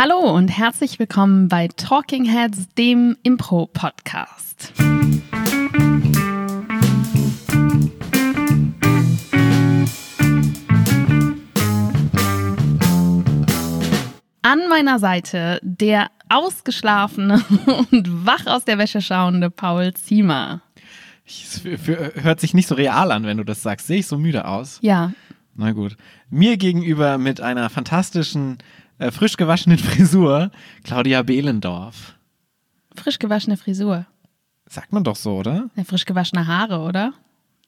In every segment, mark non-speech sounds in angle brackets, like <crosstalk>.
Hallo und herzlich willkommen bei Talking Heads, dem Impro-Podcast. An meiner Seite der ausgeschlafene <laughs> und wach aus der Wäsche schauende Paul Ziemer. Es hört sich nicht so real an, wenn du das sagst. Sehe ich so müde aus? Ja. Na gut. Mir gegenüber mit einer fantastischen, äh, frisch gewaschenen <laughs> Frisur, Claudia Behlendorf. Frisch gewaschene Frisur. Sagt man doch so, oder? Ja, frisch gewaschene Haare, oder?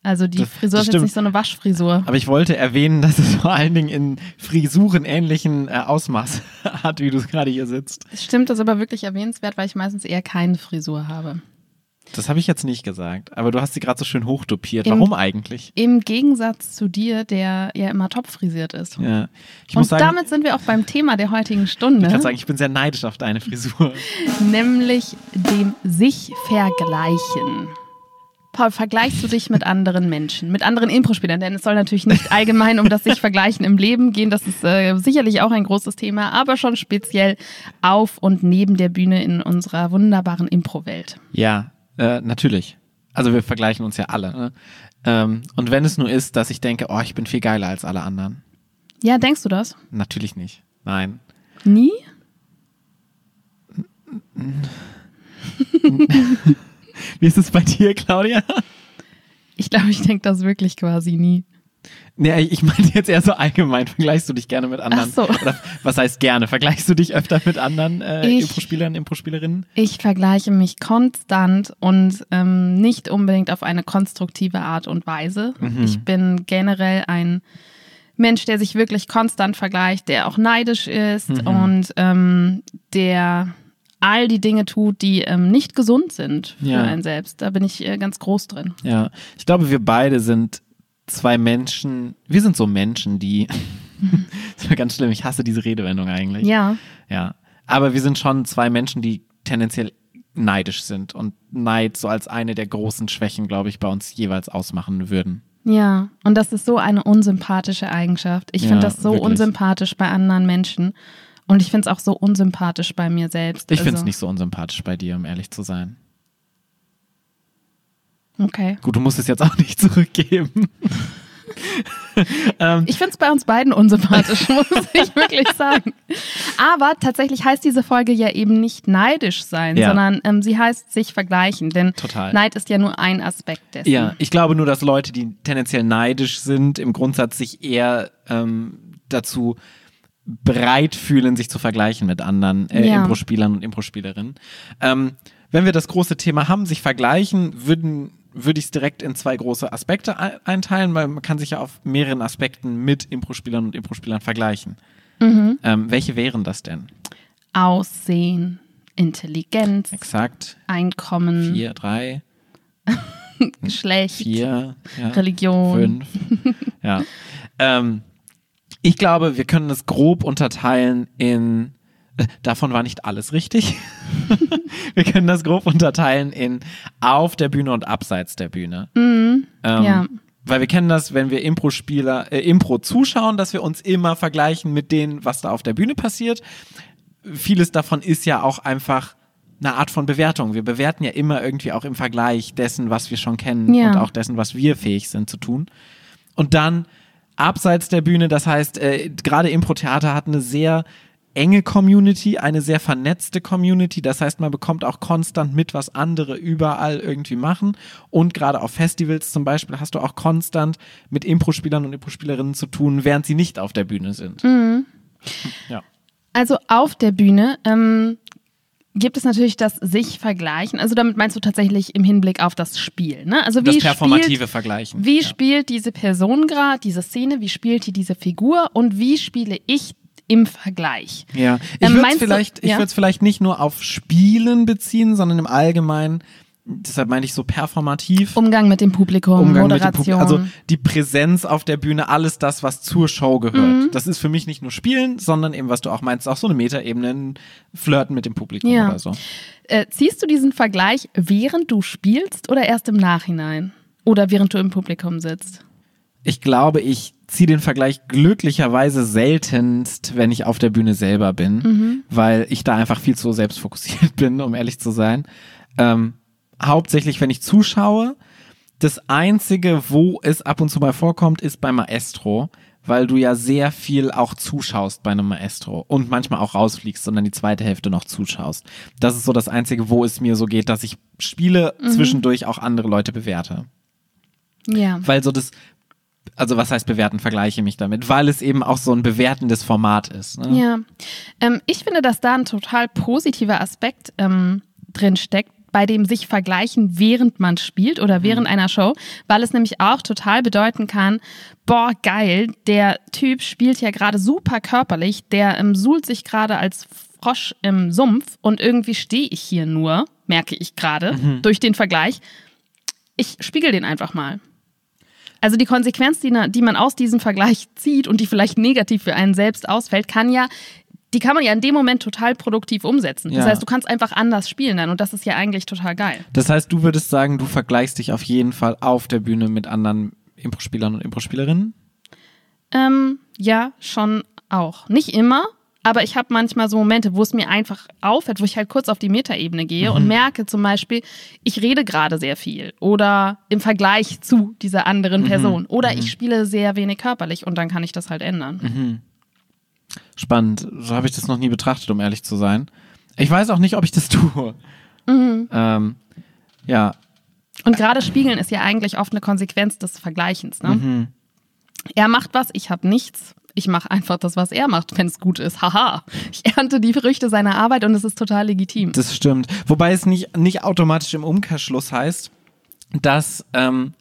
Also die Das- Frisur das ist jetzt nicht so eine Waschfrisur. Aber ich wollte erwähnen, dass es vor allen Dingen in Frisuren ähnlichen äh, Ausmaß <laughs> hat, wie du es gerade hier sitzt. Es stimmt, das ist aber wirklich erwähnenswert, weil ich meistens eher keine Frisur habe. Das habe ich jetzt nicht gesagt, aber du hast sie gerade so schön hochdopiert. Im- Warum eigentlich? Im Gegensatz zu dir, der ja immer topfrisiert ist. Ja. Ich Und sagen, damit sind wir auch beim Thema der heutigen ich Stunde, kann sagen, ich bin sehr neidisch auf deine Frisur. <laughs> nämlich dem sich vergleichen. Paul, vergleichst du dich mit anderen Menschen, mit anderen Impro-Spielern? Denn es soll natürlich nicht allgemein um das sich vergleichen im Leben gehen. Das ist äh, sicherlich auch ein großes Thema, aber schon speziell auf und neben der Bühne in unserer wunderbaren Impro-Welt. Ja, äh, natürlich. Also wir vergleichen uns ja alle. Ne? Ähm, und wenn es nur ist, dass ich denke, oh, ich bin viel geiler als alle anderen. Ja, denkst du das? Natürlich nicht. Nein. Nie? <laughs> Wie ist es bei dir, Claudia? Ich glaube, ich denke das wirklich quasi nie. Nee, ich meinte jetzt eher so allgemein. Vergleichst du dich gerne mit anderen? Ach so. Oder was heißt gerne? Vergleichst du dich öfter mit anderen äh, Ich- Impro-Spielern, Impro-Spielerinnen? Ich vergleiche mich konstant und ähm, nicht unbedingt auf eine konstruktive Art und Weise. Ich bin generell ein Mensch, der sich wirklich konstant vergleicht, der auch neidisch ist und ähm, der all die Dinge tut, die ähm, nicht gesund sind für Ja. einen selbst. Da bin ich äh, ganz groß drin. Ja, ich glaube, wir beide sind zwei Menschen. Wir sind so Menschen, die. <laughs> das war ganz schlimm. Ich hasse diese Redewendung eigentlich. Ja, Ja. Aber wir sind schon zwei Menschen, die tendenziell neidisch sind und Neid so als eine der großen Schwächen, glaube ich, bei uns jeweils ausmachen würden. ja. Und das ist so eine unsympathische Eigenschaft. Ich Ja, finde das so wirklich. unsympathisch bei anderen Menschen. Und ich finde es auch so unsympathisch bei mir selbst. Ich finde es Also, nicht so unsympathisch bei dir, um ehrlich zu sein. Okay. Gut, du musst es jetzt auch nicht <laughs> zurückgeben. <laughs> Ich finde es bei uns beiden unsympathisch, <laughs> muss ich wirklich sagen. Aber tatsächlich heißt diese Folge ja eben nicht neidisch sein, Ja. sondern ähm, sie heißt sich vergleichen. Denn Total. Neid ist ja nur ein Aspekt dessen. Ja, ich glaube nur, dass Leute, die tendenziell neidisch sind, im Grundsatz sich eher ähm, dazu bereit fühlen, sich zu vergleichen mit anderen äh, Ja. Impro-Spielern und Impro-Spielerinnen. Ähm, wenn wir das große Thema haben, sich vergleichen, würden würde ich es direkt in zwei große Aspekte ei- einteilen, weil man kann sich ja auf mehreren Aspekten mit Impro-Spielern und Impro-Spielern vergleichen. Mhm. Ähm, welche wären das denn? Aussehen, Intelligenz, Exakt. Einkommen, Vier, drei, <laughs> Geschlecht, vier, ja. Religion. Fünf. ja. Ähm, ich glaube, wir können es grob unterteilen in. Davon war nicht alles richtig. <laughs> wir können das grob unterteilen in auf der Bühne und abseits der Bühne. Ähm, ja. Weil wir kennen das, wenn wir Impro-Spieler, äh, Impro zuschauen, dass wir uns immer vergleichen mit denen, was da auf der Bühne passiert. Vieles davon ist ja auch einfach eine Art von Bewertung. Wir bewerten ja immer irgendwie auch im Vergleich dessen, was wir schon kennen Ja. und auch dessen, was wir fähig sind zu tun. Und dann abseits der Bühne, das heißt, äh, gerade Impro-Theater hat eine sehr enge Community, eine sehr vernetzte Community. Das heißt, man bekommt auch konstant mit, was andere überall irgendwie machen. Und gerade auf Festivals zum Beispiel hast du auch konstant mit Impro-Spielern und Impro-Spielerinnen zu tun, während sie nicht auf der Bühne sind. Ja. Also auf der Bühne ähm, gibt es natürlich das sich vergleichen. Also damit meinst du tatsächlich im Hinblick auf das Spiel. Ne? Also Das wie performative spielt, Vergleichen. Wie ja. spielt diese Person gerade diese Szene? Wie spielt die diese Figur? Und wie spiele ich im Vergleich? Ja, ich Ähm, würde es vielleicht, ich ja? vielleicht nicht nur auf Spielen beziehen, sondern im Allgemeinen. Deshalb meine ich so performativ. Umgang mit dem Publikum, Umgang mit dem Moderation. Publikum, also die Präsenz auf der Bühne, alles das, was zur Show gehört. Mhm. Das ist für mich nicht nur Spielen, sondern eben, was du auch meinst, auch so eine Metaebene, Flirten mit dem Publikum Ja. oder so. äh, ziehst du diesen Vergleich, während du spielst oder erst im Nachhinein? Oder während du im Publikum sitzt? Ich glaube, ich ziehe den Vergleich glücklicherweise seltenst, wenn ich auf der Bühne selber bin, Mhm. weil ich da einfach viel zu selbstfokussiert <laughs> bin, um ehrlich zu sein. Ähm, hauptsächlich, wenn ich zuschaue. Das Einzige, wo es ab und zu mal vorkommt, ist bei Maestro, weil du ja sehr viel auch zuschaust bei einem Maestro und manchmal auch rausfliegst und dann die zweite Hälfte noch zuschaust. Das ist so das Einzige, wo es mir so geht, dass ich Spiele Mhm. zwischendurch auch andere Leute bewerte. Ja. Weil so das, also was heißt bewerten, vergleiche mich damit, weil es eben auch so ein bewertendes Format ist. Ne? Ja. Ähm, ich finde, dass da ein total positiver Aspekt ähm, drin steckt, bei dem sich vergleichen, während man spielt oder während einer Show, weil es nämlich auch total bedeuten kann, boah, geil, der Typ spielt ja gerade super körperlich, der ähm, suhlt sich gerade als Frosch im Sumpf und irgendwie stehe ich hier nur, merke ich gerade, durch den Vergleich. Ich spiegel den einfach mal. Also die Konsequenz, die, die man aus diesem Vergleich zieht und die vielleicht negativ für einen selbst ausfällt, kann ja, die kann man ja in dem Moment total produktiv umsetzen. Das Ja. heißt, du kannst einfach anders spielen dann und das ist ja eigentlich total geil. Das heißt, du würdest sagen, du vergleichst dich auf jeden Fall auf der Bühne mit anderen Impro-Spielern und Impro-Spielerinnen? Ähm, ja, schon auch. Nicht immer, aber ich habe manchmal so Momente, wo es mir einfach auffällt, wo ich halt kurz auf die Metaebene gehe und merke zum Beispiel, ich rede gerade sehr viel oder im Vergleich zu dieser anderen Person oder ich spiele sehr wenig körperlich und dann kann ich das halt ändern. Spannend. So habe ich das noch nie betrachtet, um ehrlich zu sein. Ich weiß auch nicht, ob ich das tue. Ähm, ja, Und gerade spiegeln ist ja eigentlich oft eine Konsequenz des Vergleichens. Ne? Er macht was, ich habe nichts. Ich mache einfach das, was er macht, wenn es gut ist. Haha. Ich ernte die Früchte seiner Arbeit und es ist total legitim. das stimmt. Wobei es nicht, nicht automatisch im Umkehrschluss heißt, dass ähm,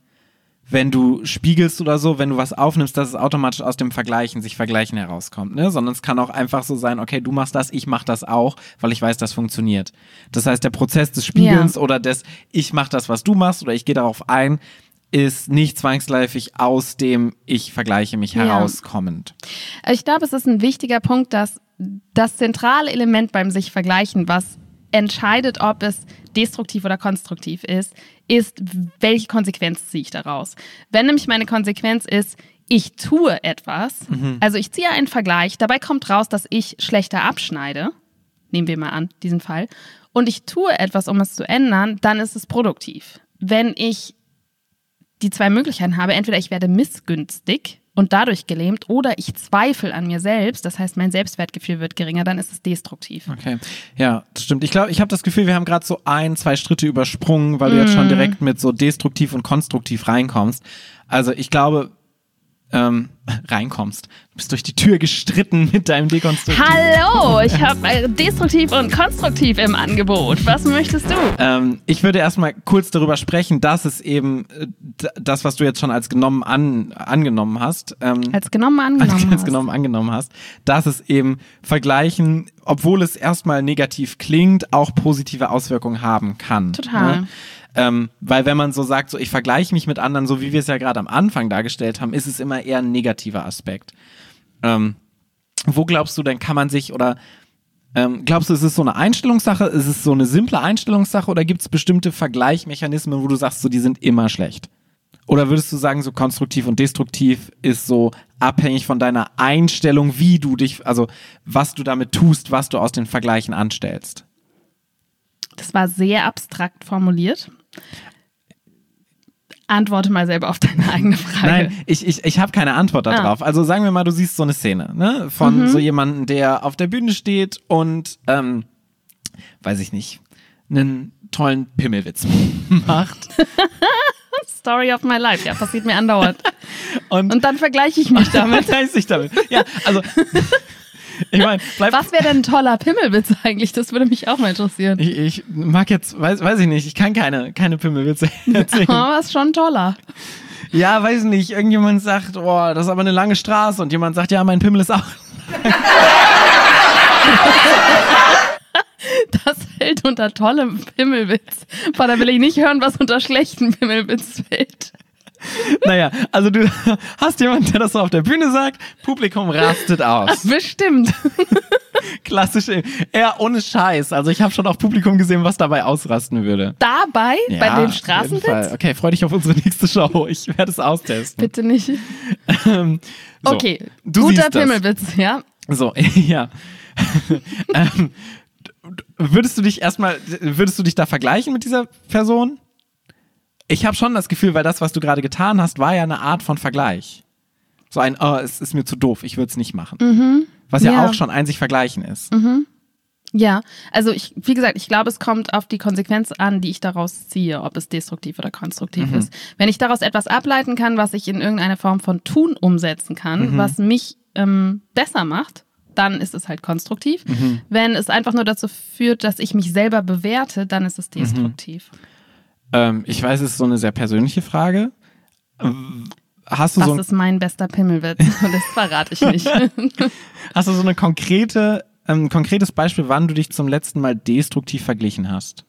wenn du spiegelst oder so, wenn du was aufnimmst, dass es automatisch aus dem Vergleichen, sich Vergleichen herauskommt, ne? Sondern es kann auch einfach so sein, okay, du machst das, ich mach das auch, weil ich weiß, das funktioniert. Das heißt, der Prozess des Spiegelns Ja. oder des, ich mach das, was du machst, oder ich gehe darauf ein, ist nicht zwangsläufig aus dem Ich vergleiche mich Ja. herauskommend. Also Ich glaube, es ist ein wichtiger Punkt, dass das zentrale Element beim sich vergleichen, was entscheidet, ob es destruktiv oder konstruktiv ist, ist, welche Konsequenz ziehe ich daraus. Wenn nämlich meine Konsequenz ist, ich tue etwas, also ich ziehe einen Vergleich, dabei kommt raus, dass ich schlechter abschneide, nehmen wir mal an, diesen Fall, und ich tue etwas, um es zu ändern, dann ist es produktiv. Wenn ich die zwei Möglichkeiten habe, entweder ich werde missgünstig und dadurch gelähmt oder ich zweifle an mir selbst, das heißt mein Selbstwertgefühl wird geringer, dann ist es destruktiv. Okay, ja, das stimmt. Ich glaube, ich habe das Gefühl, wir haben gerade so ein, zwei Schritte übersprungen, weil du jetzt schon Mhm. direkt mit so destruktiv und konstruktiv reinkommst. Also ich glaube, ähm, <laughs> reinkommst. Du bist durch die Tür gestritten mit deinem Dekonstruktiv. Hallo, ich habe destruktiv und konstruktiv im Angebot. Was möchtest du? Ähm, ich würde erstmal kurz darüber sprechen, dass es eben äh, das, was du jetzt schon als genommen an, angenommen hast, ähm, Als genommen <laughs> angenommen. als, als hast. genommen angenommen hast, dass es eben Vergleichen, obwohl es erstmal negativ klingt, auch positive Auswirkungen haben kann. Total. Ne? Ähm, weil wenn man so sagt, so ich vergleiche mich mit anderen, so wie wir es ja gerade am Anfang dargestellt haben, ist es immer eher ein negativer Aspekt. Ähm, wo glaubst du denn, kann man sich oder ähm, glaubst du, ist es so eine Einstellungssache, ist es so eine simple Einstellungssache oder gibt es bestimmte Vergleichmechanismen, wo du sagst, so die sind immer schlecht? Oder würdest du sagen, so konstruktiv und destruktiv ist so abhängig von deiner Einstellung, wie du dich, also was du damit tust, was du aus den Vergleichen anstellst? Das war sehr abstrakt formuliert. Antworte mal selber auf deine eigene Frage. Nein, ich, ich, ich habe keine Antwort Ah. darauf. Also sagen wir mal, du siehst so eine Szene ne? von so jemandem, der auf der Bühne steht und, ähm, weiß ich nicht, einen tollen Pimmelwitz <laughs> macht. <laughs> Story of my life. Ja, passiert mir andauernd. <laughs> Und, Und dann vergleiche ich mich damit. Vergleich sich damit. Ja, also, <laughs> ich bleib. Was wäre denn ein toller Pimmelwitz eigentlich? Das würde mich auch mal interessieren. Ich, ich mag jetzt, weiß, weiß ich nicht, ich kann keine, keine Pimmelwitze <laughs> <laughs> erzählen. Aber ist schon toller. Ja, weiß nicht, irgendjemand sagt, oh, das ist aber eine lange Straße und jemand sagt, ja, mein Pimmel ist auch. Das fällt unter tollem Pimmelwitz. Boah, da will ich nicht hören, was unter schlechtem Pimmelwitz fällt. <laughs> naja, also du <laughs> hast jemanden, der das so auf der Bühne sagt, Publikum rastet aus. Bestimmt. <laughs> Klassische, eher ohne Scheiß. Also ich habe schon auf Publikum gesehen, was dabei ausrasten würde. Dabei? bei Ja, dem auf jeden Straßenwitz? Okay, freu dich auf unsere nächste Show. Ich werde es austesten. Bitte nicht. Ähm, so, Okay, du guter das. Pimmelwitz, ja. So, ja. ähm, würdest du dich erstmal, würdest du dich da vergleichen mit dieser Person? Ich habe schon das Gefühl, weil das, was du gerade getan hast, war ja eine Art von Vergleich. So ein, oh, es ist mir zu doof, ich würde es nicht machen. Was ja, Ja. auch schon ein sich vergleichen ist. Ja, also ich, wie gesagt, ich glaube, es kommt auf die Konsequenz an, die ich daraus ziehe, ob es destruktiv oder konstruktiv ist. Wenn ich daraus etwas ableiten kann, was ich in irgendeine Form von Tun umsetzen kann, was mich ähm, besser macht, dann ist es halt konstruktiv. Wenn es einfach nur dazu führt, dass ich mich selber bewerte, dann ist es destruktiv. Ähm, ich weiß, es ist so eine sehr persönliche Frage. Ähm, Hast du, Was so ist mein bester Pimmelwitz? Das verrate ich nicht. <laughs> hast du so eine konkrete, ähm, ein konkretes Beispiel, wann du dich zum letzten Mal destruktiv verglichen hast?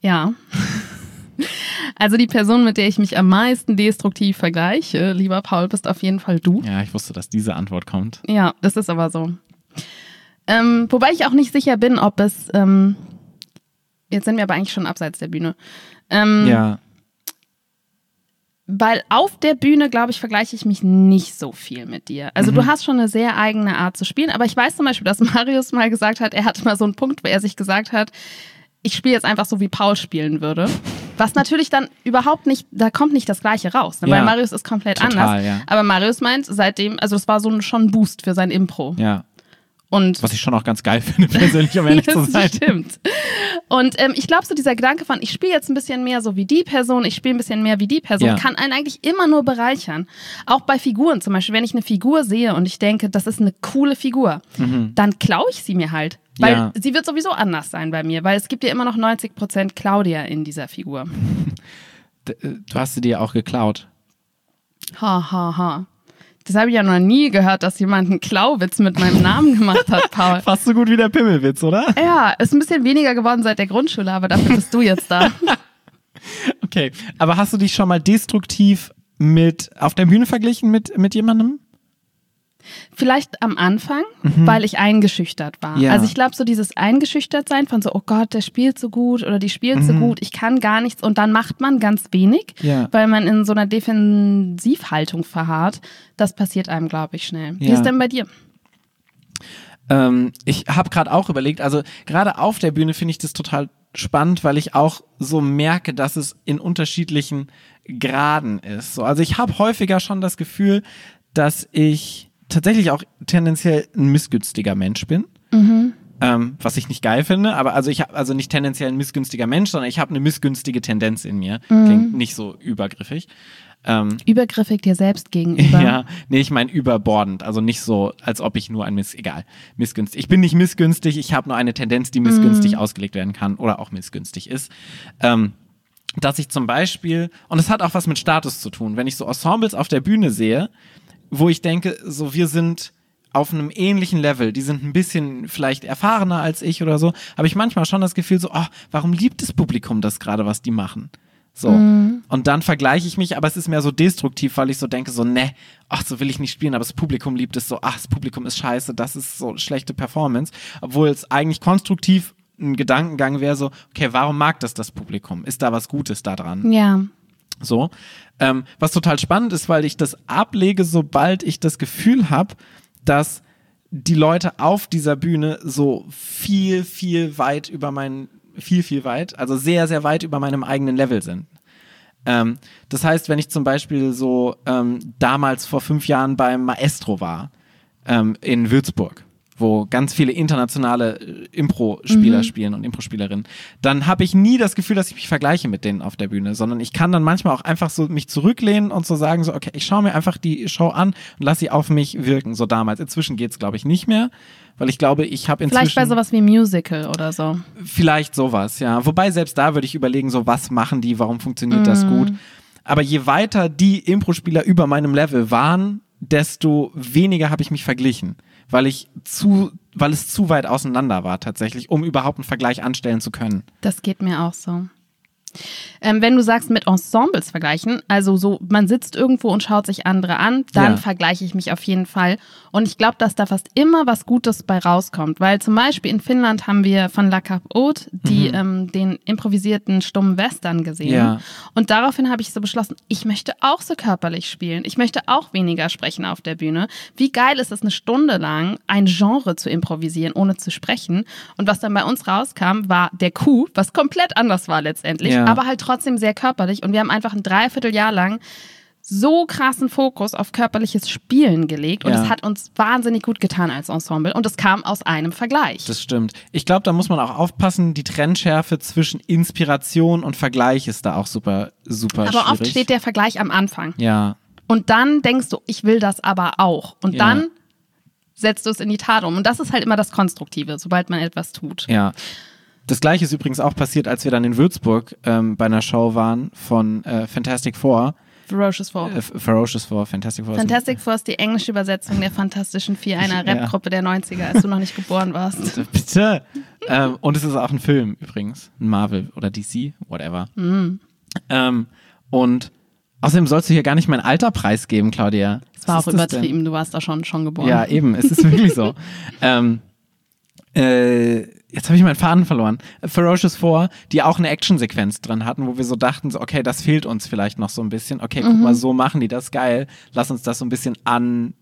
Ja. Also die Person, mit der ich mich am meisten destruktiv vergleiche, lieber Paul, bist auf jeden Fall du. Ja, ich wusste, dass diese Antwort kommt. Ja, das ist aber so. Ähm, wobei ich auch nicht sicher bin, ob es. Ähm, jetzt sind wir aber eigentlich schon abseits der Bühne. Ähm, Ja. Weil auf der Bühne, glaube ich, vergleiche ich mich nicht so viel mit dir. Also du hast schon eine sehr eigene Art zu spielen, aber ich weiß zum Beispiel, dass <laughs> Marius mal gesagt hat, er hatte mal so einen Punkt, wo er sich gesagt hat, ich spiele jetzt einfach so, wie Paul spielen würde. Was natürlich dann überhaupt nicht, da kommt nicht das Gleiche raus, ne? Ja. weil Marius ist komplett Total, anders. ja. Aber Marius meint seitdem, also das war so ein, schon ein Boost für sein Impro. Ja. Und Was ich schon auch ganz geil <laughs> finde, persönlich, um ehrlich <laughs> zu das sein. stimmt. Und ähm, ich glaube, so dieser Gedanke von, ich spiele jetzt ein bisschen mehr so wie die Person, ich spiele ein bisschen mehr wie die Person, Ja. kann einen eigentlich immer nur bereichern. Auch bei Figuren zum Beispiel, wenn ich eine Figur sehe und ich denke, das ist eine coole Figur, dann klaue ich sie mir halt. Weil Mhm. Ja. sie wird sowieso anders sein bei mir, weil es gibt ja immer noch 90% Claudia in dieser Figur. <laughs> Äh, Du hast sie dir auch geklaut. Ha, ha, ha. Das habe ich ja noch nie gehört, dass jemand einen Klauwitz mit meinem Namen gemacht hat, Paul. <laughs> Fast so gut wie der Pimmelwitz, oder? Ja, ist ein bisschen weniger geworden seit der Grundschule, aber dafür bist du jetzt da. <laughs> Okay. Aber hast du dich schon mal destruktiv mit auf der Bühne verglichen mit, mit jemandem? Vielleicht am Anfang, weil ich eingeschüchtert war. Mhm. Ja. Also ich glaube, so dieses Eingeschüchtertsein von so, oh Gott, der spielt so gut oder die spielt so gut, ich kann gar nichts und dann macht man ganz wenig, Mhm. Ja. weil man in so einer Defensivhaltung verharrt. Das passiert einem, glaube ich, schnell. Wie Ja. ist denn bei dir? Ähm, ich habe gerade auch überlegt, also gerade auf der Bühne finde ich das total spannend, weil ich auch so merke, dass es in unterschiedlichen Graden ist. So, also ich habe häufiger schon das Gefühl, dass ich tatsächlich auch tendenziell ein missgünstiger Mensch bin. Ähm, was ich nicht geil finde, aber also ich habe also nicht tendenziell ein missgünstiger Mensch, sondern ich habe eine missgünstige Tendenz in mir. Klingt nicht so übergriffig. Ähm, Übergriffig dir selbst gegenüber. <laughs> ja, nee, ich meine überbordend, also nicht so, als ob ich nur ein Miss, egal, missgünstig. Ich bin nicht missgünstig, ich habe nur eine Tendenz, die missgünstig ausgelegt werden kann oder auch missgünstig ist. Ähm, dass ich zum Beispiel, und es hat auch was mit Status zu tun, wenn ich so Ensembles auf der Bühne sehe, wo ich denke, so wir sind auf einem ähnlichen Level, die sind ein bisschen vielleicht erfahrener als ich oder so, habe ich manchmal schon das Gefühl so, oh, warum liebt das Publikum das gerade, was die machen? So. Und dann vergleiche ich mich, aber es ist mehr so destruktiv, weil ich so denke, so, ne, ach, so will ich nicht spielen, aber das Publikum liebt es so, ach, das Publikum ist scheiße, das ist so schlechte Performance. Obwohl es eigentlich konstruktiv ein Gedankengang wäre, so, okay, warum mag das das Publikum? Ist da was Gutes da dran? Ja. So. Ähm, was total spannend ist, weil ich das ablege, sobald ich das Gefühl habe, dass die Leute auf dieser Bühne so viel, viel weit über meinen, viel, viel weit, also sehr, sehr weit über meinem eigenen Level sind. Ähm, das heißt, wenn ich zum Beispiel so ähm, damals vor fünf Jahren beim Maestro war, ähm, in Würzburg, wo ganz viele internationale äh, Impro-Spieler spielen und Impro-Spielerinnen, dann habe ich nie das Gefühl, dass ich mich vergleiche mit denen auf der Bühne, sondern ich kann dann manchmal auch einfach so mich zurücklehnen und so sagen, so, okay, ich schaue mir einfach die Show an und lasse sie auf mich wirken, so damals. Inzwischen geht's glaube ich, nicht mehr, weil ich glaube, ich habe inzwischen... Vielleicht bei sowas wie Musical oder so. Vielleicht sowas, ja. Wobei selbst da würde ich überlegen, so was machen die, warum funktioniert das gut. Aber je weiter die Impro-Spieler über meinem Level waren, desto weniger habe ich mich verglichen, weil ich zu, weil es zu weit auseinander war tatsächlich, um überhaupt einen Vergleich anstellen zu können. Das geht mir auch so. Ähm, wenn du sagst, mit Ensembles vergleichen, also so, man sitzt irgendwo und schaut sich andere an, dann Ja. vergleiche ich mich auf jeden Fall. Und ich glaube, dass da fast immer was Gutes bei rauskommt. Weil zum Beispiel in Finnland haben wir von La Cap Haute die, ähm, den improvisierten stummen Western gesehen. Mhm. Ja. Und daraufhin habe ich so beschlossen, ich möchte auch so körperlich spielen. Ich möchte auch weniger sprechen auf der Bühne. Wie geil ist es, eine Stunde lang ein Genre zu improvisieren, ohne zu sprechen. Und was dann bei uns rauskam, war der Coup, was komplett anders war letztendlich, Ja. Aber halt trotzdem sehr körperlich. Und wir haben einfach ein Dreivierteljahr lang so krassen Fokus auf körperliches Spielen gelegt und Ja. es hat uns wahnsinnig gut getan als Ensemble und es kam aus einem Vergleich. Das stimmt. Ich glaube, da muss man auch aufpassen, die Trennschärfe zwischen Inspiration und Vergleich ist da auch super, super aber schwierig. oft steht der Vergleich am Anfang. ja, Und dann denkst du, ich will das aber auch. Und Ja. dann setzt du es in die Tat um. Und das ist halt immer das Konstruktive, sobald man etwas tut. ja. Das gleiche ist übrigens auch passiert, als wir dann in Würzburg ähm, bei einer Show waren von äh, Fantastic Four. Ferocious Four. Äh, Ferocious Four, Fantastic Four. Fantastic Four ist die englische Übersetzung der Fantastischen Vier, einer Ja. Rapgruppe der 90er, als du noch nicht geboren warst. <laughs> Bitte. ähm, und es ist auch ein Film übrigens. Ein Marvel oder DC, whatever. Mhm. Ähm, und außerdem sollst du hier gar nicht mein Alter preisgeben, Claudia. Das war Was auch übertrieben, du warst da schon, schon geboren. Ja, eben, es ist wirklich so. <laughs> ähm, äh, jetzt habe ich meinen Faden verloren. Ferocious 4, die auch eine Actionsequenz drin hatten, wo wir so dachten, so, okay, das fehlt uns vielleicht noch so ein bisschen. Okay, guck mal, so machen die das geil. Lass uns das so ein bisschen an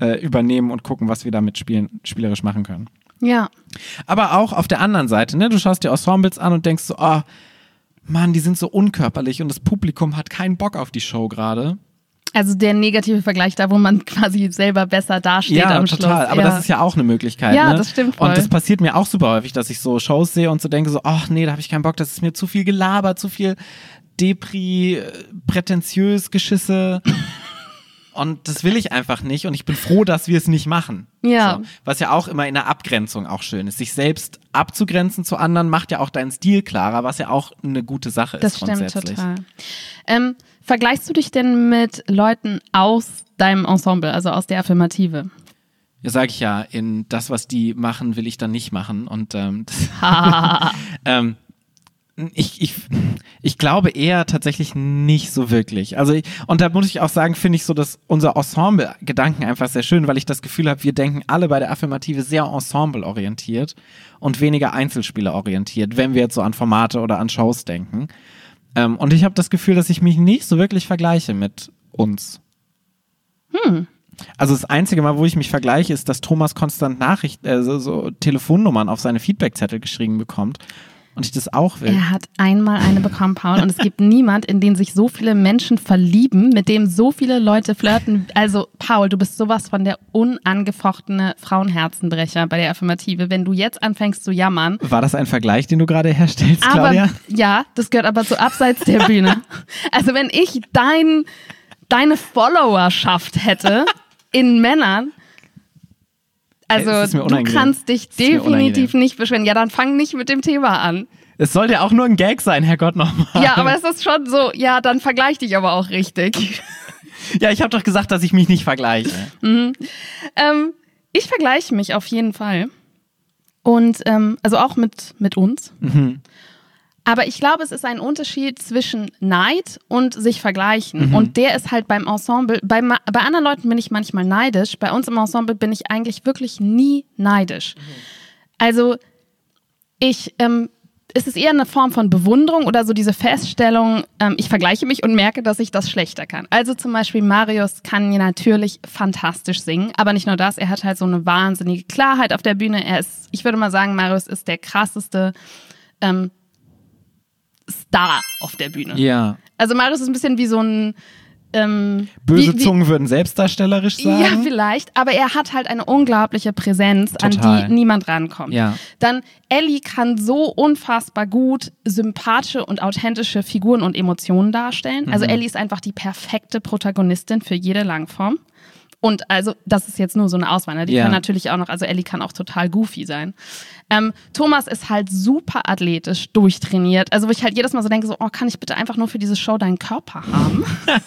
äh, übernehmen und gucken, was wir damit spielen, spielerisch machen können. ja. Aber auch auf der anderen Seite, ne? Du schaust dir Ensembles an und denkst so, oh, Mann, die sind so unkörperlich und das Publikum hat keinen Bock auf die Show gerade. Also der negative Vergleich da, wo man <laughs> quasi selber besser dasteht Ja, am total. Schluss. Aber ja. das ist ja auch eine Möglichkeit. Ja, ne? das stimmt voll. Und das passiert mir auch super häufig, dass ich so Shows sehe und so denke so, ach nee, da habe ich keinen Bock, das ist mir zu viel Gelaber, zu viel Depri, äh, prätentiös Geschisse. Und das will ich einfach nicht und ich bin froh, dass wir es nicht machen. Ja. So. Was ja auch immer in der Abgrenzung auch schön ist. Sich selbst abzugrenzen zu anderen macht ja auch deinen Stil klarer, was ja auch eine gute Sache Das ist stimmt grundsätzlich. total. Ähm, vergleichst du dich denn mit Leuten aus deinem Ensemble, also aus der Affirmative? Ja, sag ich ja, in das, was die machen, will ich dann nicht machen. Und ähm, <laughs> <laughs> ähm, ich, ich, ich glaube eher tatsächlich nicht so wirklich. Also und da muss ich auch sagen, finde ich so, dass unser Ensemble-Gedanken einfach sehr schön, weil ich das Gefühl habe, wir denken alle bei der Affirmative sehr ensemble-orientiert und weniger Einzelspieler-orientiert, wenn wir jetzt so an Formate oder an Shows denken. Ähm, und ich habe das Gefühl, dass ich mich nicht so wirklich vergleiche mit uns. Also das einzige Mal, wo ich mich vergleiche, ist, dass Thomas konstant Nachrichten, äh, so, so Telefonnummern auf seine Feedbackzettel geschrieben bekommt. Und ich das auch will. Er hat einmal eine bekommen, Paul, und es gibt niemand, in den sich so viele Menschen verlieben, mit dem so viele Leute flirten. Also, Paul, du bist sowas von der unangefochtene Frauenherzenbrecher bei der Affirmative. Wenn du jetzt anfängst zu jammern, War das ein Vergleich, den du gerade herstellst, aber Claudia? ja, das gehört aber zu abseits der Bühne. <laughs> Also, wenn ich dein, deine Followerschaft hätte in Männern, also du kannst dich definitiv nicht beschweren. Ja, dann fang nicht mit dem Thema an. Es sollte ja auch nur ein Gag sein, Herrgott nochmal. Ja, aber es ist schon so, ja, dann vergleich dich aber auch richtig. <laughs> Ja, ich habe doch gesagt, dass ich mich nicht vergleiche. ähm, ich vergleiche mich auf jeden Fall. Und ähm, also auch mit, mit uns. Aber ich glaube, es ist ein Unterschied zwischen Neid und sich vergleichen. Und der ist halt beim Ensemble, bei, bei anderen Leuten bin ich manchmal neidisch. Bei uns im Ensemble bin ich eigentlich wirklich nie neidisch. Also ich, ähm, es ist eher eine Form von Bewunderung oder so diese Feststellung, ähm, ich vergleiche mich und merke, dass ich das schlechter kann. Also zum Beispiel Marius kann natürlich fantastisch singen, aber nicht nur das, er hat halt so eine wahnsinnige Klarheit auf der Bühne. Er ist, ich würde mal sagen, Marius ist der krasseste ähm, Star auf der Bühne. Ja. Also Marius ist ein bisschen wie so ein ähm, Böse wie, wie, Zungen würden selbstdarstellerisch sagen. ja, vielleicht, aber er hat halt eine unglaubliche Präsenz, an Total. die niemand rankommt. Ja. Dann Ellie kann so unfassbar gut sympathische und authentische Figuren und Emotionen darstellen. Mhm. Also Ellie ist einfach die perfekte Protagonistin für jede Langform. Und also, das ist jetzt nur so eine Auswahl. Ne? Die Ja. kann natürlich auch noch, also Ellie kann auch total goofy sein. Ähm, Thomas ist halt super athletisch, durchtrainiert. Also, wo ich halt jedes Mal so denke, so, oh, kann ich bitte einfach nur für diese Show deinen Körper haben? <laughs>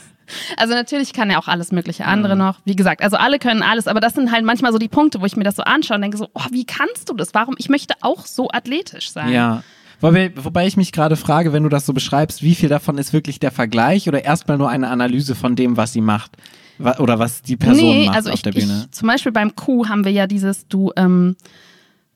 Also natürlich kann er auch alles mögliche andere noch. Wie gesagt, also alle können alles, aber das sind halt manchmal so die Punkte, wo ich mir das so anschaue und denke so, oh, wie kannst du das? Warum? Ich möchte auch so athletisch sein. Ja. Wobei, wobei ich mich gerade frage, wenn du das so beschreibst, wie viel davon ist wirklich der Vergleich oder erstmal nur eine Analyse von dem, was sie macht? Oder was die Person nee, macht also auf ich, der Bühne? ich, zum Beispiel beim Coup haben wir ja dieses, du, ähm,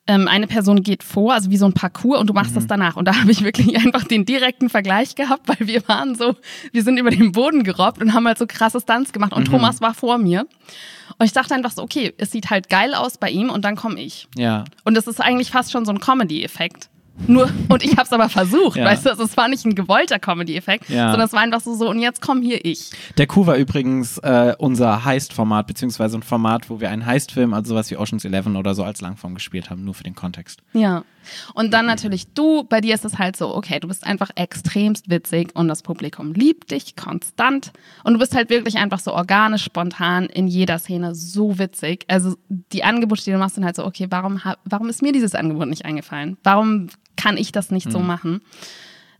ähm, eine Person geht vor, also wie so ein Parcours und du machst das Mhm. danach. Und da habe ich wirklich einfach den direkten Vergleich gehabt, weil wir waren so, wir sind über den Boden gerobbt und haben halt so krasse Stunts gemacht Mhm. und Thomas war vor mir. Und ich dachte einfach so, okay, es sieht halt geil aus bei ihm und dann komme ich. ja. Und das ist eigentlich fast schon so ein Comedy-Effekt. Nur, und ich habe es aber versucht, Ja. weißt du, also es war nicht ein gewollter Comedy-Effekt, Ja. sondern es war einfach so, so, und jetzt komm hier ich. Der Coup war übrigens äh, unser Heist-Format, beziehungsweise ein Format, wo wir einen Heist-Film, also sowas wie Ocean's Eleven oder so als Langform gespielt haben, nur für den Kontext. Ja. Und dann natürlich du, bei dir ist es halt so, okay, du bist einfach extremst witzig und das Publikum liebt dich konstant und du bist halt wirklich einfach so organisch, spontan in jeder Szene so witzig. Also die Angebote, die du machst, sind halt so, okay, warum, warum ist mir dieses Angebot nicht eingefallen? Warum kann ich das nicht so machen?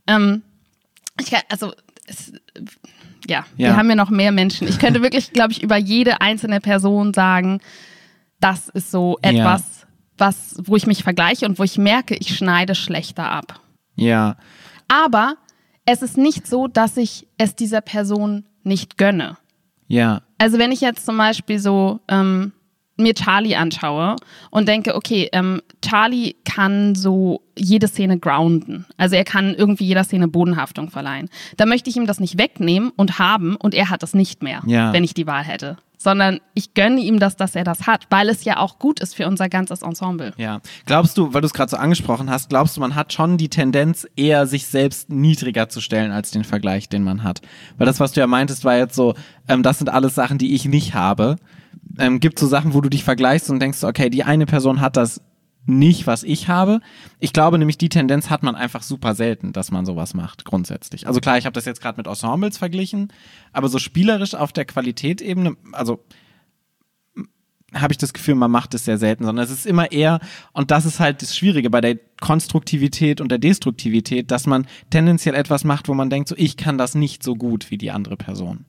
Ähm, ich kann, also, es, ja, Ja. wir haben ja noch mehr Menschen. Ich könnte wirklich, <laughs> glaube ich, über jede einzelne Person sagen, das ist so Ja. etwas, was, wo ich mich vergleiche und wo ich merke, ich schneide schlechter ab. Ja, Aber es ist nicht so, dass ich es dieser Person nicht gönne. ja, Also wenn ich jetzt zum Beispiel so ähm, mir Charlie anschaue und denke, okay, ähm, Charlie kann so jede Szene grounden. Also er kann irgendwie jeder Szene Bodenhaftung verleihen. Da möchte ich ihm das nicht wegnehmen und haben und er hat das nicht mehr, Ja. wenn ich die Wahl hätte. Sondern ich gönne ihm das, dass er das hat, weil es ja auch gut ist für unser ganzes Ensemble. ja. Glaubst du, weil du es gerade so angesprochen hast, glaubst du, man hat schon die Tendenz, eher sich selbst niedriger zu stellen als den Vergleich, den man hat? Weil das, was du ja meintest, war jetzt so, ähm, das sind alles Sachen, die ich nicht habe. Ähm, gibt so Sachen, wo du dich vergleichst und denkst, okay, die eine Person hat das nicht, was ich habe. Ich glaube nämlich, die Tendenz hat man einfach super selten, dass man sowas macht, grundsätzlich. Also klar, ich habe das jetzt gerade mit Ensembles verglichen, aber so spielerisch auf der Qualitätsebene, also habe ich das Gefühl, man macht es sehr selten, sondern es ist immer eher, und das ist halt das Schwierige bei der Konstruktivität und der Destruktivität, dass man tendenziell etwas macht, wo man denkt, so ich kann das nicht so gut wie die andere Person.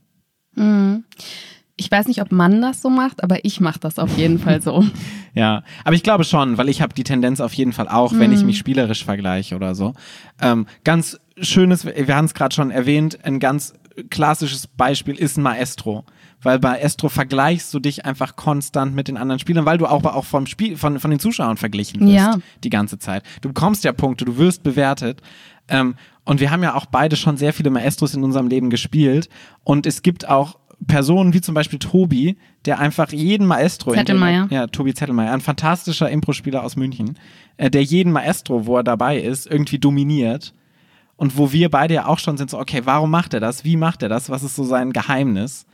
Ich weiß nicht, ob man das so macht, aber ich mache das auf jeden Fall so. <laughs> Ja, aber ich glaube schon, weil ich habe die Tendenz auf jeden Fall auch, wenn ich mich spielerisch vergleiche oder so. Ähm, ganz schönes, wir haben es gerade schon erwähnt, ein ganz klassisches Beispiel ist ein Maestro. Weil bei Maestro vergleichst du dich einfach konstant mit den anderen Spielern, weil du auch, auch vom Spiel, von, von den Zuschauern verglichen wirst Ja. die ganze Zeit. Du bekommst ja Punkte, du wirst bewertet. Ähm, und wir haben ja auch beide schon sehr viele Maestros in unserem Leben gespielt. Und es gibt auch Personen wie zum Beispiel Tobi, der einfach jeden Maestro in Zettelmeier. ja, Tobi Zettelmeier, ein fantastischer Impro-Spieler aus München, äh, der jeden Maestro, wo er dabei ist, irgendwie dominiert. Und wo wir beide ja auch schon sind, so, okay, warum macht er das? Wie macht er das? Was ist so sein Geheimnis?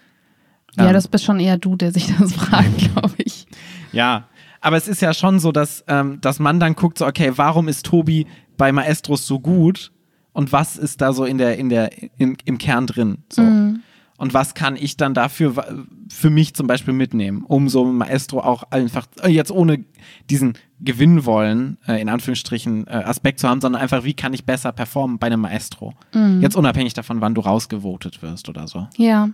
Ja, Ähm, das bist schon eher du, der sich <laughs> das fragt, glaube ich. Ja, aber es ist ja schon so, dass, ähm, dass man dann guckt, so, okay, warum ist Tobi bei Maestros so gut und was ist da so in der, in der, im, im Kern drin? So. Und was kann ich dann dafür für mich zum Beispiel mitnehmen, um so ein Maestro auch einfach äh, jetzt ohne diesen Gewinn wollen, äh, in Anführungsstrichen, äh, Aspekt zu haben, sondern einfach, wie kann ich besser performen bei einem Maestro? Jetzt unabhängig davon, wann du rausgevotet wirst oder so. Ja.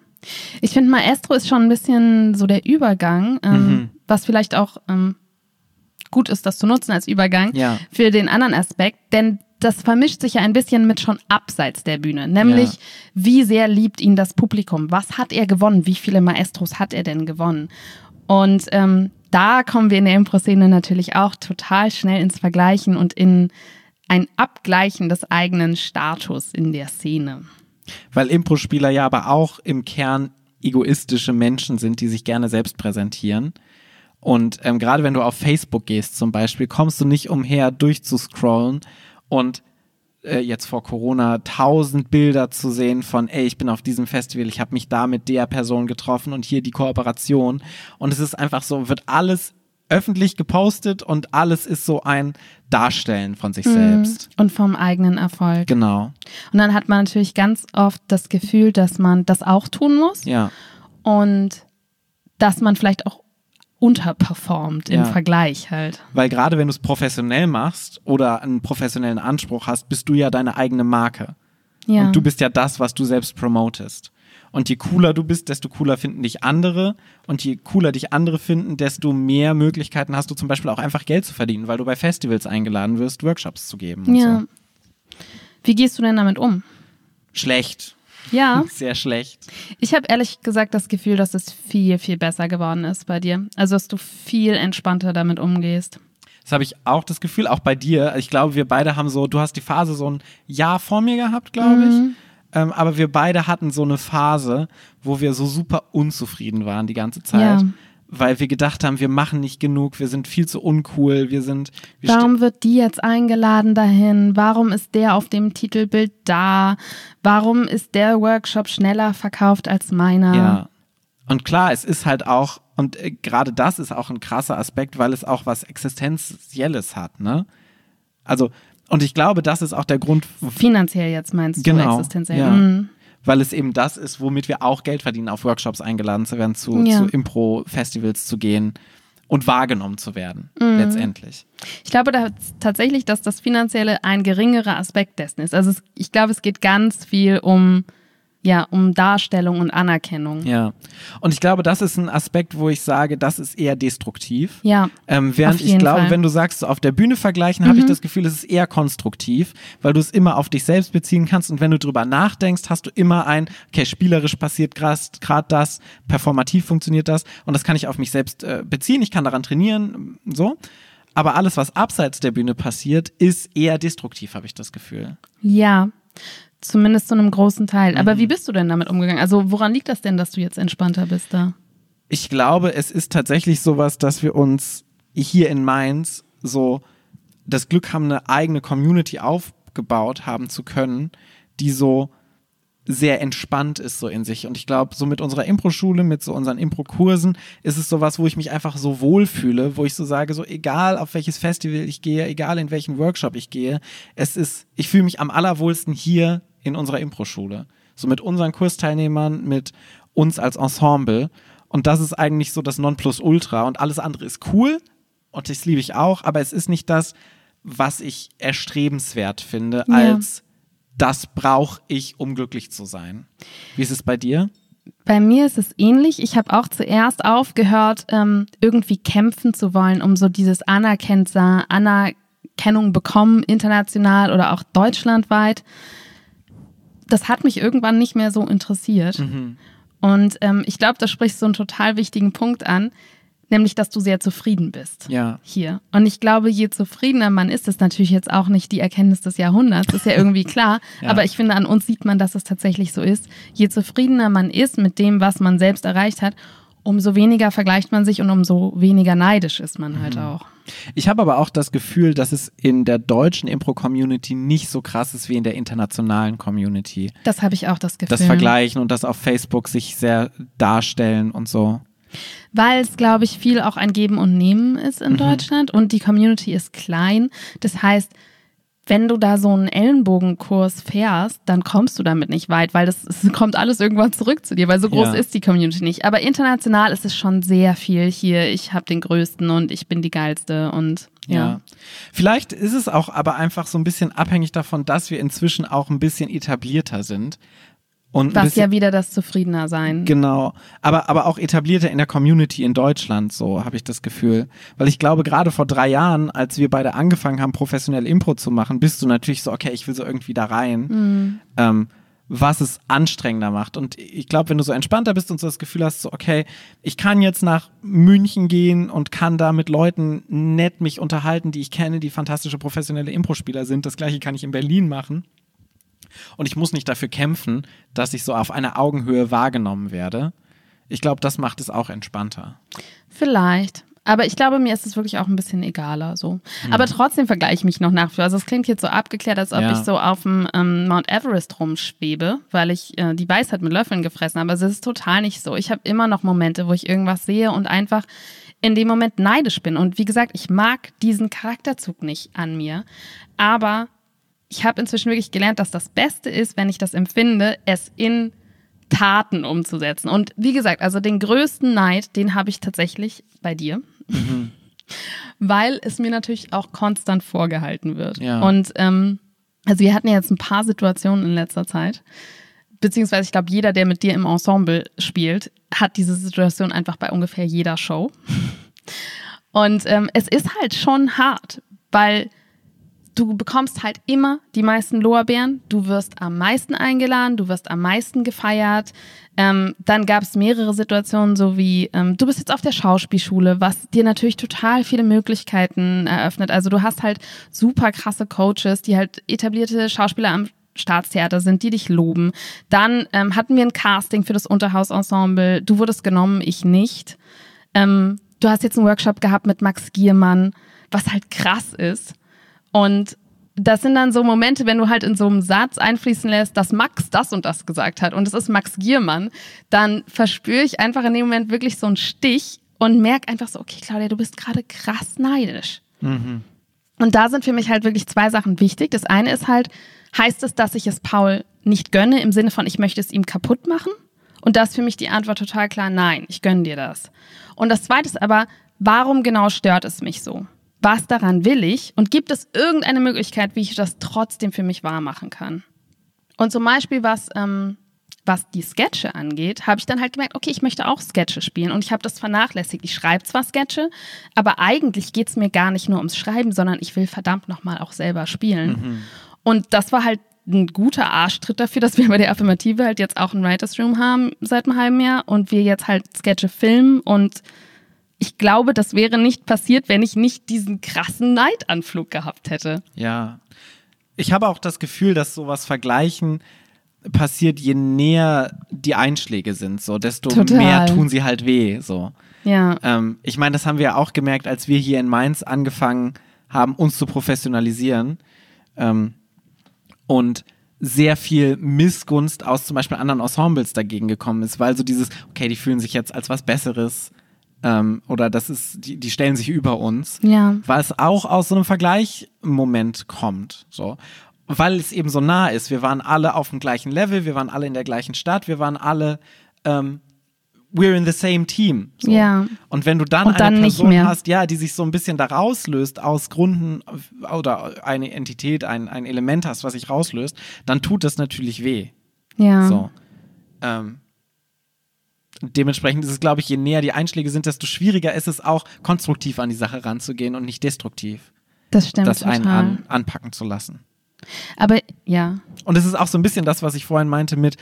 Ich finde, Maestro ist schon ein bisschen so der Übergang, ähm, Mhm. was vielleicht auch ähm, gut ist, das zu nutzen als Übergang Ja. für den anderen Aspekt, denn das vermischt sich ja ein bisschen mit schon abseits der Bühne, nämlich Ja. wie sehr liebt ihn das Publikum, was hat er gewonnen, wie viele Maestros hat er denn gewonnen und ähm, da kommen wir in der Impro-Szene natürlich auch total schnell ins Vergleichen und in ein Abgleichen des eigenen Status in der Szene. Weil Impro-Spieler ja aber auch im Kern egoistische Menschen sind, die sich gerne selbst präsentieren. Und ähm, gerade wenn du auf Facebook gehst zum Beispiel, kommst du nicht umher, durchzuscrollen und äh, jetzt vor Corona tausend Bilder zu sehen von, ey, ich bin auf diesem Festival, ich habe mich da mit der Person getroffen und hier die Kooperation. Und es ist einfach so, wird alles öffentlich gepostet und alles ist so ein Darstellen von sich selbst. Und vom eigenen Erfolg. Genau. Und dann hat man natürlich ganz oft das Gefühl, dass man das auch tun muss Ja. und dass man vielleicht auch unterperformt im Ja. Vergleich halt. Weil gerade wenn du es professionell machst oder einen professionellen Anspruch hast, bist du ja deine eigene Marke. Ja. Und du bist ja das, was du selbst promotest. Und je cooler du bist, desto cooler finden dich andere. Und je cooler dich andere finden, desto mehr Möglichkeiten hast du zum Beispiel auch einfach Geld zu verdienen, weil du bei Festivals eingeladen wirst, Workshops zu geben. Ja. So. Wie gehst du denn damit um? Schlecht. Ja. <laughs> Sehr schlecht. Ich habe ehrlich gesagt das Gefühl, dass es viel, viel besser geworden ist bei dir. Also, dass du viel entspannter damit umgehst. Das habe ich auch das Gefühl, auch bei dir. Ich glaube, wir beide haben so, du hast die Phase so ein Jahr vor mir gehabt, glaube ich. Mhm. Ähm, aber wir beide hatten so eine Phase, wo wir so super unzufrieden waren die ganze Zeit. Ja. Weil wir gedacht haben, wir machen nicht genug, wir sind viel zu uncool, wir sind. Wir Warum wird die jetzt eingeladen dahin? Warum ist der auf dem Titelbild da? Warum ist der Workshop schneller verkauft als meiner? Ja. Und klar, es ist halt auch, und äh, gerade das ist auch ein krasser Aspekt, weil es auch was Existenzielles hat, ne? Also, und ich glaube, das ist auch der Grund, Finanziell jetzt meinst Genau, du existenziell. ja. Mhm. Weil es eben das ist, womit wir auch Geld verdienen, auf Workshops eingeladen zu werden, zu, Ja. zu Impro-Festivals zu gehen und wahrgenommen zu werden, Mhm. letztendlich. Ich glaube da tatsächlich, dass das Finanzielle ein geringerer Aspekt dessen ist. Also es, ich glaube, es geht ganz viel um, ja, um Darstellung und Anerkennung. Ja. Und ich glaube, das ist ein Aspekt, wo ich sage, das ist eher destruktiv. Ja. Ähm, während ich glaube, Fall. Mhm. wenn du sagst, so auf der Bühne vergleichen, habe ich das Gefühl, es ist eher konstruktiv, weil du es immer auf dich selbst beziehen kannst und wenn du drüber nachdenkst, hast du immer ein, okay, spielerisch passiert gerade das, performativ funktioniert das und das kann ich auf mich selbst äh, beziehen, ich kann daran trainieren, so. Aber alles, was abseits der Bühne passiert, ist eher destruktiv, habe ich das Gefühl. Ja, zumindest zu einem großen Teil. Mhm. Aber wie bist du denn damit umgegangen? Also woran liegt das denn, dass du jetzt entspannter bist da? Ich glaube, es ist tatsächlich sowas, dass wir uns hier in Mainz so das Glück haben, eine eigene Community aufgebaut haben zu können, die so sehr entspannt ist so in sich. Und ich glaube, so mit unserer Impro-Schule, mit so unseren Impro-Kursen, ist es sowas, wo ich mich einfach so wohlfühle, wo ich so sage, so egal auf welches Festival ich gehe, egal in welchen Workshop ich gehe, es ist, ich fühle mich am allerwohlsten hier in unserer Impro-Schule. So mit unseren Kursteilnehmern, mit uns als Ensemble. Und das ist eigentlich so das Nonplusultra. Und alles andere ist cool und das liebe ich auch, aber es ist nicht das, was ich erstrebenswert finde, Ja. als das brauche ich, um glücklich zu sein. Wie ist es bei dir? Bei mir ist es ähnlich. Ich habe auch zuerst aufgehört, ähm, irgendwie kämpfen zu wollen, um so dieses Anerkennung bekommen, international oder auch deutschlandweit. Das hat mich irgendwann nicht mehr so interessiert. Und ähm, ich glaube, da sprichst du einen total wichtigen Punkt an, nämlich, dass du sehr zufrieden bist Ja. hier. Und ich glaube, je zufriedener man ist, ist natürlich jetzt auch nicht die Erkenntnis des Jahrhunderts, ist ja irgendwie klar. <laughs> Ja. Aber ich finde, an uns sieht man, dass es tatsächlich so ist. Je zufriedener man ist mit dem, was man selbst erreicht hat, umso weniger vergleicht man sich und umso weniger neidisch ist man halt auch. Ich habe aber auch das Gefühl, dass es in der deutschen Impro-Community nicht so krass ist wie in der internationalen Community. Das habe ich auch das Gefühl. Das Vergleichen und das auf Facebook sich sehr darstellen und so. Weil es, glaube ich, viel auch ein Geben und Nehmen ist in Deutschland und die Community ist klein. Das heißt, wenn du da so einen Ellenbogenkurs fährst, dann kommst du damit nicht weit, weil das es kommt alles irgendwann zurück zu dir, weil so groß Ja. ist die Community nicht. Aber international ist es schon sehr viel hier. Ich habe den größten und ich bin die geilste und ja. Ja. Vielleicht ist es auch aber einfach so ein bisschen abhängig davon, dass wir inzwischen auch ein bisschen etablierter sind. Und Was bisschen, ja wieder das Zufriedener sein. Genau, aber, aber auch etablierter in der Community in Deutschland, so habe ich das Gefühl. Weil ich glaube, gerade vor drei Jahren, als wir beide angefangen haben, professionell Impro zu machen, bist du natürlich so, okay, ich will so irgendwie da rein, ähm, was es anstrengender macht. Und ich glaube, wenn du so entspannter bist und so das Gefühl hast, so, okay, ich kann jetzt nach München gehen und kann da mit Leuten nett mich unterhalten, die ich kenne, die fantastische professionelle Impro-Spieler sind. Das gleiche kann ich in Berlin machen. Und ich muss nicht dafür kämpfen, dass ich so auf einer Augenhöhe wahrgenommen werde. Ich glaube, das macht es auch entspannter. Vielleicht. Aber ich glaube, mir ist es wirklich auch ein bisschen egaler so. Aber trotzdem vergleiche ich mich noch nach wie vor. Also es klingt jetzt so abgeklärt, als ob Ja. ich so auf dem ähm, Mount Everest rumschwebe, weil ich äh, die Weisheit mit Löffeln gefressen habe. Also es ist total nicht so. Ich habe immer noch Momente, wo ich irgendwas sehe und einfach in dem Moment neidisch bin. Und wie gesagt, ich mag diesen Charakterzug nicht an mir. Aber ich habe inzwischen wirklich gelernt, dass das Beste ist, wenn ich das empfinde, es in Taten umzusetzen. Und wie gesagt, also den größten Neid, den habe ich tatsächlich bei dir. <laughs> Weil es mir natürlich auch konstant vorgehalten wird. Ja. Und ähm, also wir hatten ja jetzt ein paar Situationen in letzter Zeit. Beziehungsweise ich glaube, jeder, der mit dir im Ensemble spielt, hat diese Situation einfach bei ungefähr jeder Show. <laughs> Und ähm, es ist halt schon hart, weil du bekommst halt immer die meisten Lorbeeren, du wirst am meisten eingeladen, du wirst am meisten gefeiert. Ähm, dann gab es mehrere Situationen, so wie ähm, du bist jetzt auf der Schauspielschule, was dir natürlich total viele Möglichkeiten eröffnet. Also du hast halt super krasse Coaches, die halt etablierte Schauspieler am Staatstheater sind, die dich loben. Dann ähm, hatten wir ein Casting für das Unterhausensemble. Du wurdest genommen, ich nicht. Ähm, du hast jetzt einen Workshop gehabt mit Max Giermann, was halt krass ist. Und das sind dann so Momente, wenn du halt in so einem Satz einfließen lässt, dass Max das und das gesagt hat und es ist Max Giermann, dann verspüre ich einfach in dem Moment wirklich so einen Stich und merke einfach so, okay, Claudia, du bist gerade krass neidisch. Mhm. Und da sind für mich halt wirklich zwei Sachen wichtig. Das eine ist halt, heißt es, dass ich es Paul nicht gönne im Sinne von, ich möchte es ihm kaputt machen? Und da ist für mich die Antwort total klar, nein, ich gönne dir das. Und das zweite ist aber, warum genau stört es mich so? Was daran will ich und gibt es irgendeine Möglichkeit, wie ich das trotzdem für mich wahr machen kann. Und zum Beispiel, was, ähm, was die Sketche angeht, habe ich dann halt gemerkt, okay, ich möchte auch Sketche spielen und ich habe das vernachlässigt. Ich schreibe zwar Sketche, aber eigentlich geht es mir gar nicht nur ums Schreiben, sondern ich will verdammt nochmal auch selber spielen. Mhm. Und das war halt ein guter Arschtritt dafür, dass wir bei der Affirmative halt jetzt auch einen Writers Room haben seit einem halben Jahr und wir jetzt halt Sketche filmen und ich glaube, das wäre nicht passiert, wenn ich nicht diesen krassen Neidanflug gehabt hätte. Ja. Ich habe auch das Gefühl, dass sowas vergleichen passiert, je näher die Einschläge sind, so desto Total. mehr tun sie halt weh. So. Ja. Ähm, ich meine, das haben wir auch gemerkt, als wir hier in Mainz angefangen haben, uns zu professionalisieren. Ähm, und sehr viel Missgunst aus zum Beispiel anderen Ensembles dagegen gekommen ist, weil so dieses, okay, die fühlen sich jetzt als was Besseres ähm, oder das ist, die, die stellen sich über uns, ja. weil es auch aus so einem Vergleichmoment kommt. So. Weil es eben so nah ist. Wir waren alle auf dem gleichen Level, wir waren alle in der gleichen Stadt, wir waren alle ähm, we're in the same team. So. Ja. Und wenn du dann, Und dann eine Person hast, ja, die sich so ein bisschen da rauslöst aus Gründen oder eine Entität, ein, ein Element hast, was sich rauslöst, dann tut das natürlich weh. Ja. So. Ähm, dementsprechend ist es, glaube ich, je näher die Einschläge sind, desto schwieriger ist es auch, konstruktiv an die Sache ranzugehen und nicht destruktiv. Das stimmt. Das einen an, anpacken zu lassen. Aber ja. Und es ist auch so ein bisschen das, was ich vorhin meinte mit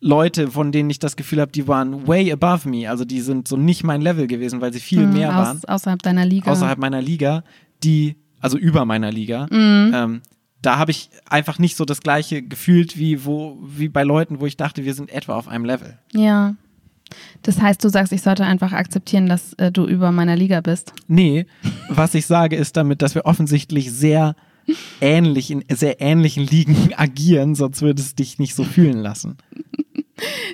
Leute, von denen ich das Gefühl habe, die waren way above me. Also die sind so nicht mein Level gewesen, weil sie viel mhm, mehr aus, waren. Außerhalb deiner Liga. Außerhalb meiner Liga, die, also über meiner Liga. Mhm. Ähm, da habe ich einfach nicht so das gleiche gefühlt wie, wo, wie bei Leuten, wo ich dachte, wir sind etwa auf einem Level. Ja. Das heißt, du sagst, ich sollte einfach akzeptieren, dass äh, du über meiner Liga bist. Nee, was ich sage, ist damit, dass wir offensichtlich sehr ähnlich in sehr ähnlichen Ligen <laughs> agieren, sonst würde es dich nicht so fühlen lassen.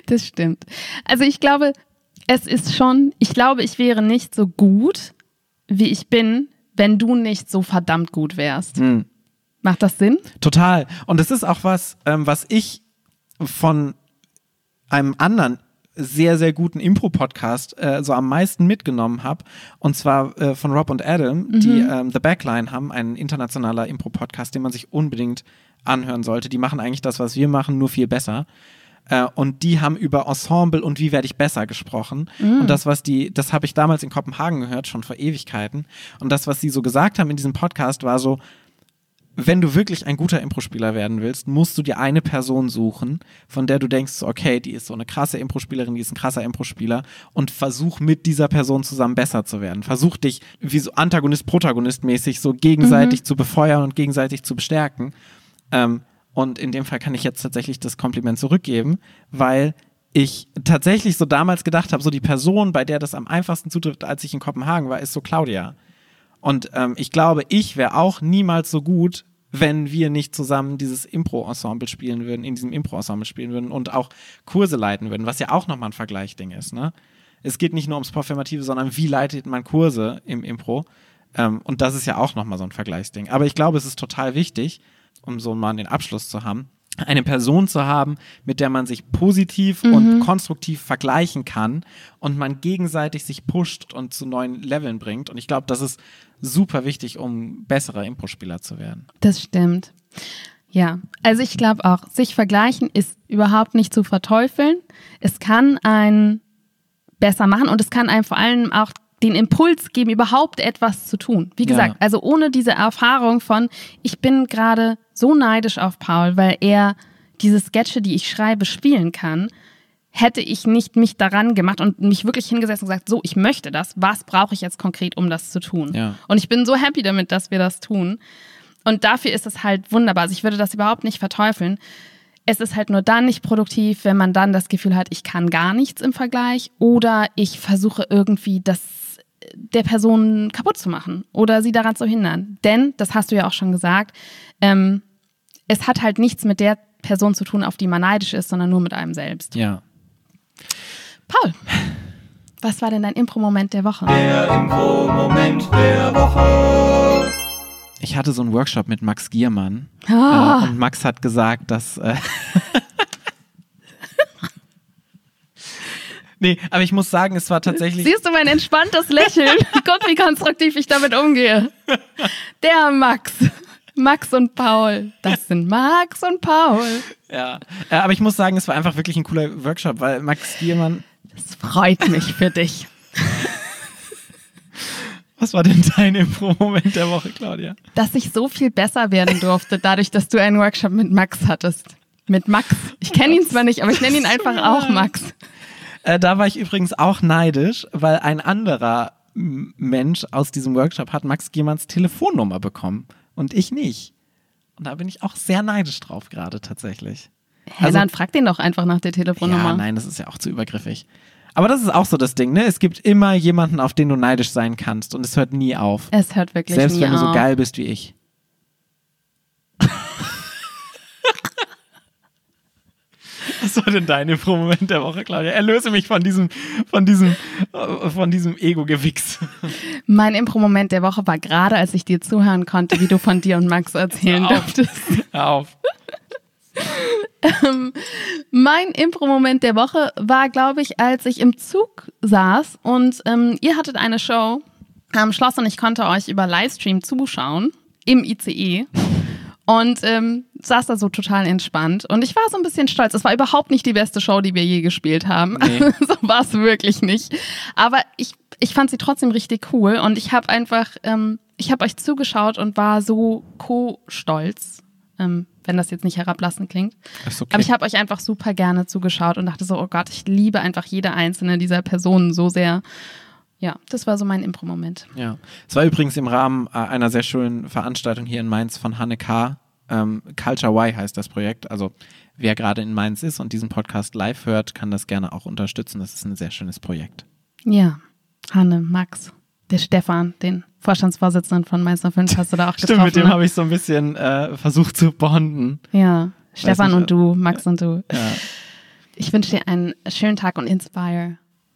Das stimmt. Also ich glaube, es ist schon, ich glaube, ich wäre nicht so gut, wie ich bin, wenn du nicht so verdammt gut wärst. Hm. Macht das Sinn? Total. Und es ist auch was, ähm, was ich von einem anderen sehr, sehr guten Impro-Podcast äh, so am meisten mitgenommen habe. Und zwar äh, von Rob und Adam, mhm. die ähm, The Backline haben, ein internationaler Impro-Podcast, den man sich unbedingt anhören sollte. Die machen eigentlich das, was wir machen, nur viel besser. Äh, und die haben über Ensemble und wie werde ich besser gesprochen. Mhm. Und das, was die, das habe ich damals in Kopenhagen gehört, schon vor Ewigkeiten. Und das, was sie so gesagt haben in diesem Podcast, war so, wenn du wirklich ein guter Impro-Spieler werden willst, musst du dir eine Person suchen, von der du denkst, okay, die ist so eine krasse Impro-Spielerin, die ist ein krasser Impro-Spieler und versuch mit dieser Person zusammen besser zu werden. Versuch dich wie so Antagonist-Protagonist-mäßig so gegenseitig mhm. zu befeuern und gegenseitig zu bestärken. Ähm, und in dem Fall kann ich jetzt tatsächlich das Kompliment zurückgeben, weil ich tatsächlich so damals gedacht habe, so die Person, bei der das am einfachsten zutrifft, als ich in Kopenhagen war, ist so Claudia. Und ähm, ich glaube, ich wäre auch niemals so gut, wenn wir nicht zusammen dieses Impro-Ensemble spielen würden, in diesem Impro-Ensemble spielen würden und auch Kurse leiten würden, was ja auch nochmal ein Vergleichding ist. Ne? Es geht nicht nur ums Performative, sondern wie leitet man Kurse im Impro. Ähm, und das ist ja auch nochmal so ein Vergleichsding. Aber ich glaube, es ist total wichtig, um so mal den Abschluss zu haben, eine Person zu haben, mit der man sich positiv mhm. und konstruktiv vergleichen kann und man gegenseitig sich pusht und zu neuen Leveln bringt. Und ich glaube, das ist super wichtig, um besserer Impro-Spieler zu werden. Das stimmt. Ja, also ich glaube auch, sich vergleichen ist überhaupt nicht zu verteufeln. Es kann einen besser machen und es kann einem vor allem auch den Impuls geben, überhaupt etwas zu tun. Wie gesagt, Ja. also ohne diese Erfahrung von, ich bin gerade so neidisch auf Paul, weil er diese Sketche, die ich schreibe, spielen kann, hätte ich nicht mich daran gemacht und mich wirklich hingesetzt und gesagt, so, ich möchte das, was brauche ich jetzt konkret, um das zu tun? Ja. Und ich bin so happy damit, dass wir das tun. Und dafür ist es halt wunderbar. Also ich würde das überhaupt nicht verteufeln. Es ist halt nur dann nicht produktiv, wenn man dann das Gefühl hat, ich kann gar nichts im Vergleich oder ich versuche irgendwie das der Person kaputt zu machen oder sie daran zu hindern. Denn, das hast du ja auch schon gesagt, ähm, es hat halt nichts mit der Person zu tun, auf die man neidisch ist, sondern nur mit einem selbst. Ja. Paul, was war denn dein Impro-Moment der Woche? Der Impro-Moment der Woche. Ich hatte so einen Workshop mit Max Giermann Ah. äh, und Max hat gesagt, dass. Äh <laughs> nee, aber ich muss sagen, es war tatsächlich. Siehst du mein entspanntes Lächeln? <laughs> Guck, wie konstruktiv ich damit umgehe. Der Max. Max und Paul. Das sind Max und Paul. Ja. Aber ich muss sagen, es war einfach wirklich ein cooler Workshop, weil Max Giermann. Es freut mich für dich. Was war denn dein Impro-Moment der Woche, Claudia? Dass ich so viel besser werden durfte, dadurch, dass du einen Workshop mit Max hattest. Mit Max. Ich kenne ihn zwar nicht, aber ich nenne ihn einfach auch Max. Äh, da war ich übrigens auch neidisch, weil ein anderer Mensch aus diesem Workshop hat Max Giermanns Telefonnummer bekommen und ich nicht. Und da bin ich auch sehr neidisch drauf gerade tatsächlich. Hä, Also- dann frag den doch einfach nach der Telefonnummer. Ja, nein, das ist ja auch zu übergriffig. Aber das ist auch so das Ding, ne? Es gibt immer jemanden, auf den du neidisch sein kannst und es hört nie auf. Es hört wirklich Selbst nie wenn du so geil bist wie ich. Was war denn dein Impro-Moment der Woche, Claudia? Erlöse mich von diesem, von diesem, von diesem Ego-Gewichs. Mein Impro-Moment der Woche war gerade, als ich dir zuhören konnte, wie du von dir und Max erzählen Hör auf. durftest. <laughs> Hör auf. Mein Impro-Moment der Woche war, glaube ich, als ich im Zug saß und ähm, ihr hattet eine Show am Schloss und ich konnte euch über Livestream zuschauen im ICE und ähm, saß da so total entspannt und ich war so ein bisschen stolz. Es war überhaupt nicht die beste Show, die wir je gespielt haben. Nee. <laughs> so war es wirklich nicht. Aber ich, ich fand sie trotzdem richtig cool und ich habe einfach, ähm, ich habe euch zugeschaut und war so co-stolz, ähm, wenn das jetzt nicht herablassend klingt. Okay. Aber ich habe euch einfach super gerne zugeschaut und dachte so, oh Gott, ich liebe einfach jede einzelne dieser Personen so sehr. Ja, das war so mein Impro-Moment. Ja, es war übrigens im Rahmen äh, einer sehr schönen Veranstaltung hier in Mainz von Hanne K. Ähm, Culture Y heißt das Projekt. Also wer gerade in Mainz ist und diesen Podcast live hört, kann das gerne auch unterstützen. Das ist ein sehr schönes Projekt. Ja, Hanne, Max, der Stefan, den Vorstandsvorsitzenden von Mainz 05 hast du da auch getroffen. Stimmt, mit dem ne? habe ich so ein bisschen äh, versucht zu bonden. Ja, Stefan nicht, und du, Max und du. Ja, Ich wünsche dir einen schönen Tag und inspire.